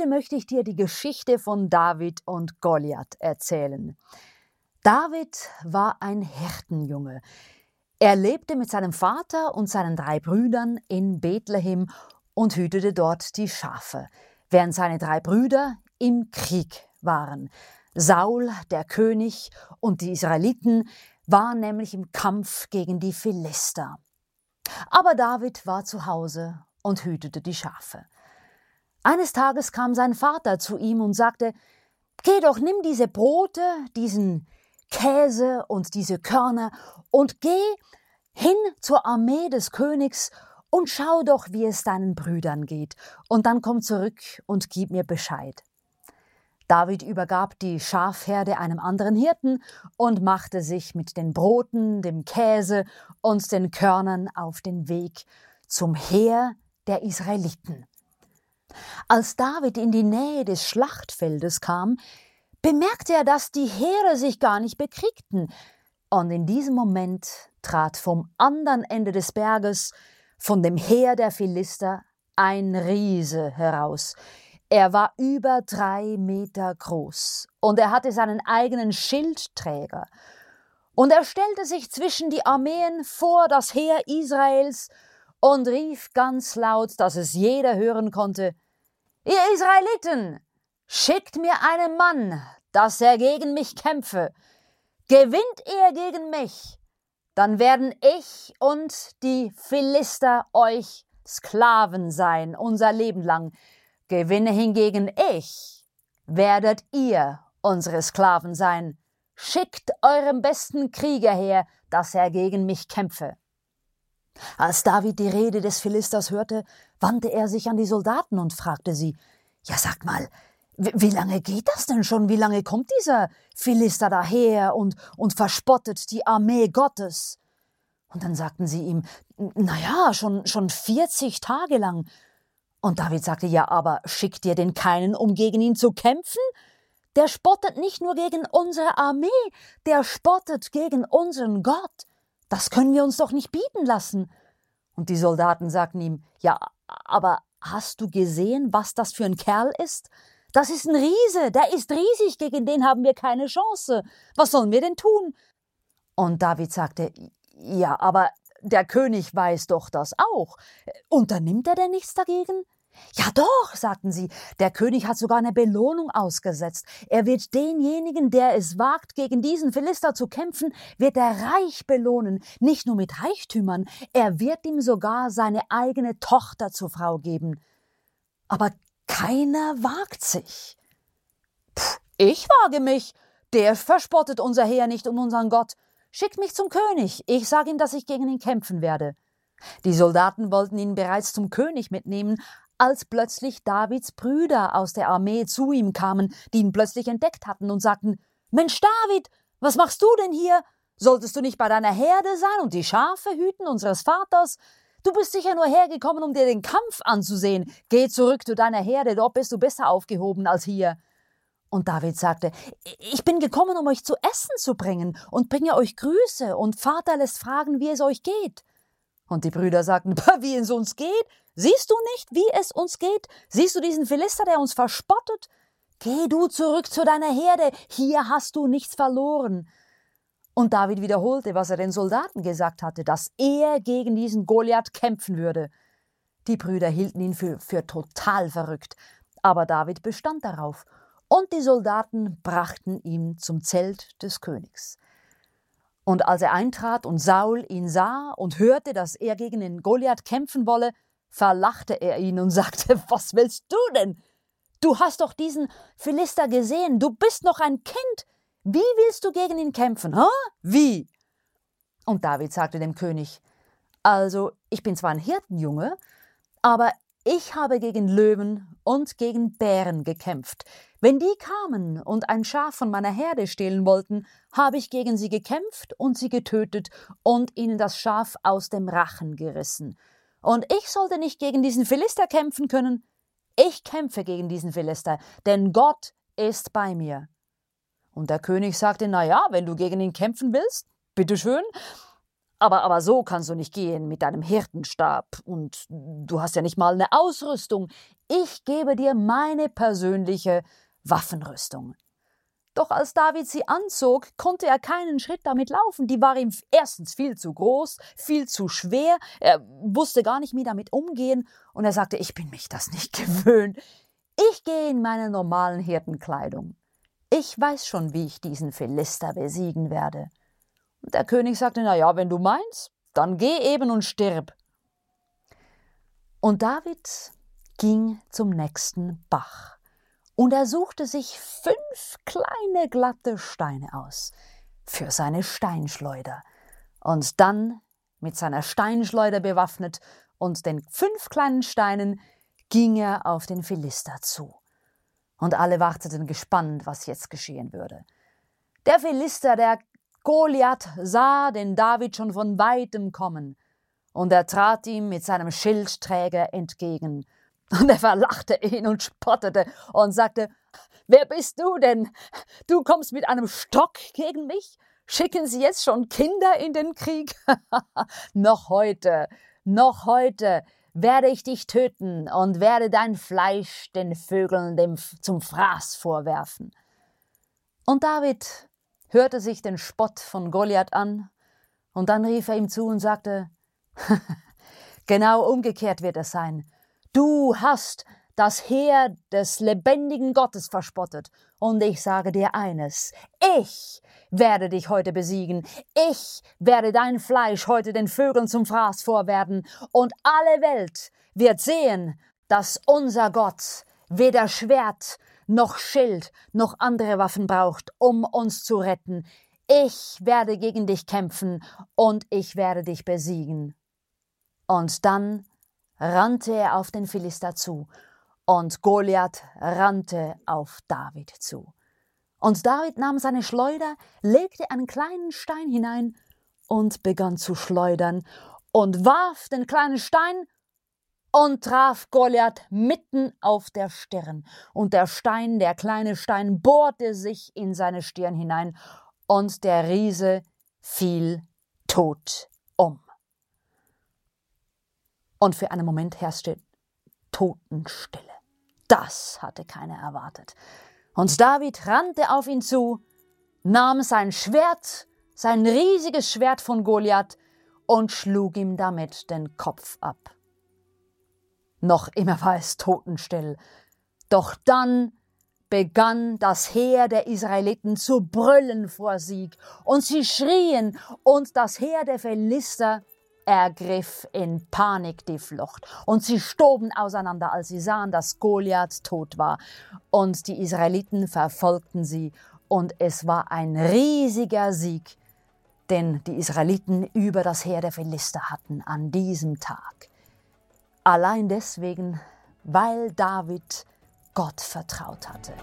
Heute möchte ich dir die Geschichte von David und Goliath erzählen. David war ein Hirtenjunge. Er lebte mit seinem Vater und seinen drei Brüdern in Bethlehem und hütete dort die Schafe, während seine drei Brüder im Krieg waren. Saul, der König, und die Israeliten waren nämlich im Kampf gegen die Philister. Aber David war zu Hause und hütete die Schafe. Eines Tages kam sein Vater zu ihm und sagte Geh doch, nimm diese Brote, diesen Käse und diese Körner und geh hin zur Armee des Königs und schau doch, wie es deinen Brüdern geht, und dann komm zurück und gib mir Bescheid. David übergab die Schafherde einem anderen Hirten und machte sich mit den Broten, dem Käse und den Körnern auf den Weg zum Heer der Israeliten. Als David in die Nähe des Schlachtfeldes kam, bemerkte er, dass die Heere sich gar nicht bekriegten, und in diesem Moment trat vom anderen Ende des Berges, von dem Heer der Philister, ein Riese heraus. Er war über drei Meter groß und er hatte seinen eigenen Schildträger. Und er stellte sich zwischen die Armeen vor das Heer Israels und rief ganz laut, dass es jeder hören konnte, Ihr Israeliten, schickt mir einen Mann, dass er gegen mich kämpfe. Gewinnt er gegen mich, dann werden ich und die Philister euch Sklaven sein, unser Leben lang. Gewinne hingegen ich, werdet ihr unsere Sklaven sein. Schickt eurem besten Krieger her, dass er gegen mich kämpfe. Als David die Rede des Philisters hörte, wandte er sich an die Soldaten und fragte sie Ja, sagt mal, wie lange geht das denn schon? Wie lange kommt dieser Philister daher und, und verspottet die Armee Gottes? Und dann sagten sie ihm, na ja, schon, schon 40 Tage lang. Und David sagte, ja, aber schickt ihr denn keinen, um gegen ihn zu kämpfen? Der spottet nicht nur gegen unsere Armee, der spottet gegen unseren Gott. Das können wir uns doch nicht bieten lassen. Und die Soldaten sagten ihm, ja, aber hast du gesehen, was das für ein Kerl ist? Das ist ein Riese, der ist riesig, gegen den haben wir keine Chance. Was sollen wir denn tun? Und David sagte, ja, aber der König weiß doch das auch. Unternimmt er denn nichts dagegen? Ja doch, sagten sie, der König hat sogar eine Belohnung ausgesetzt. Er wird denjenigen, der es wagt, gegen diesen Philister zu kämpfen, wird er reich belohnen, nicht nur mit Reichtümern, er wird ihm sogar seine eigene Tochter zur Frau geben. Aber keiner wagt sich. Puh, ich wage mich. Der verspottet unser Heer nicht und unseren Gott. Schickt mich zum König, ich sage ihm, dass ich gegen ihn kämpfen werde. Die Soldaten wollten ihn bereits zum König mitnehmen, als plötzlich Davids Brüder aus der Armee zu ihm kamen, die ihn plötzlich entdeckt hatten und sagten Mensch David, was machst du denn hier? Solltest du nicht bei deiner Herde sein und die Schafe hüten unseres Vaters? Du bist sicher nur hergekommen, um dir den Kampf anzusehen. Geh zurück zu deiner Herde, dort bist du besser aufgehoben als hier. Und David sagte, ich bin gekommen, um euch zu essen zu bringen und bringe euch Grüße und Vater lässt fragen, wie es euch geht. Und die Brüder sagten, wie es uns geht? Siehst du nicht, wie es uns geht? Siehst du diesen Philister, der uns verspottet? Geh du zurück zu deiner Herde, hier hast du nichts verloren. Und David wiederholte, was er den Soldaten gesagt hatte, dass er gegen diesen Goliath kämpfen würde. Die Brüder hielten ihn für, für total verrückt, aber David bestand darauf und die Soldaten brachten ihn zum Zelt des Königs. Und als er eintrat und Saul ihn sah und hörte, dass er gegen den Goliath kämpfen wolle, verlachte er ihn und sagte: Was willst du denn? Du hast doch diesen Philister gesehen, du bist noch ein Kind. Wie willst du gegen ihn kämpfen? Hä? Wie? Und David sagte dem König: Also, ich bin zwar ein Hirtenjunge, aber ich habe gegen Löwen und gegen Bären gekämpft. Wenn die kamen und ein Schaf von meiner Herde stehlen wollten, habe ich gegen sie gekämpft und sie getötet und ihnen das Schaf aus dem Rachen gerissen. Und ich sollte nicht gegen diesen Philister kämpfen können. Ich kämpfe gegen diesen Philister, denn Gott ist bei mir. Und der König sagte, na ja, wenn du gegen ihn kämpfen willst, bitteschön, aber, aber so kannst du nicht gehen mit deinem Hirtenstab. Und du hast ja nicht mal eine Ausrüstung. ich gebe dir meine persönliche Waffenrüstung. Doch als David sie anzog, konnte er keinen Schritt damit laufen. Die war ihm erstens viel zu groß, viel zu schwer, er wusste gar nicht mehr damit umgehen und er sagte, ich bin mich das nicht gewöhnt. Ich gehe in meine normalen Hirtenkleidung. Ich weiß schon, wie ich diesen Philister besiegen werde. Und der König sagte, na ja, wenn du meinst, dann geh eben und stirb. Und David ging zum nächsten Bach und er suchte sich fünf kleine glatte Steine aus für seine Steinschleuder. Und dann, mit seiner Steinschleuder bewaffnet und den fünf kleinen Steinen, ging er auf den Philister zu. Und alle warteten gespannt, was jetzt geschehen würde. Der Philister, der Goliath, sah den David schon von weitem kommen, und er trat ihm mit seinem Schildträger entgegen und er verlachte ihn und spottete und sagte, Wer bist du denn? Du kommst mit einem Stock gegen mich? Schicken Sie jetzt schon Kinder in den Krieg? noch heute, noch heute werde ich dich töten und werde dein Fleisch den Vögeln dem, zum Fraß vorwerfen. Und David hörte sich den Spott von Goliath an, und dann rief er ihm zu und sagte, Genau umgekehrt wird es sein. Du hast das Heer des lebendigen Gottes verspottet. Und ich sage dir eines, ich werde dich heute besiegen. Ich werde dein Fleisch heute den Vögeln zum Fraß vorwerden. Und alle Welt wird sehen, dass unser Gott weder Schwert noch Schild noch andere Waffen braucht, um uns zu retten. Ich werde gegen dich kämpfen und ich werde dich besiegen. Und dann rannte er auf den Philister zu, und Goliath rannte auf David zu. Und David nahm seine Schleuder, legte einen kleinen Stein hinein und begann zu schleudern und warf den kleinen Stein und traf Goliath mitten auf der Stirn. Und der Stein, der kleine Stein, bohrte sich in seine Stirn hinein und der Riese fiel tot und für einen Moment herrschte Totenstille. Das hatte keiner erwartet. Und David rannte auf ihn zu, nahm sein Schwert, sein riesiges Schwert von Goliath, und schlug ihm damit den Kopf ab. Noch immer war es totenstill. Doch dann begann das Heer der Israeliten zu brüllen vor Sieg, und sie schrien, und das Heer der Philister ergriff in Panik die Flucht. Und sie stoben auseinander, als sie sahen, dass Goliath tot war. Und die Israeliten verfolgten sie. Und es war ein riesiger Sieg, den die Israeliten über das Heer der Philister hatten an diesem Tag. Allein deswegen, weil David Gott vertraut hatte.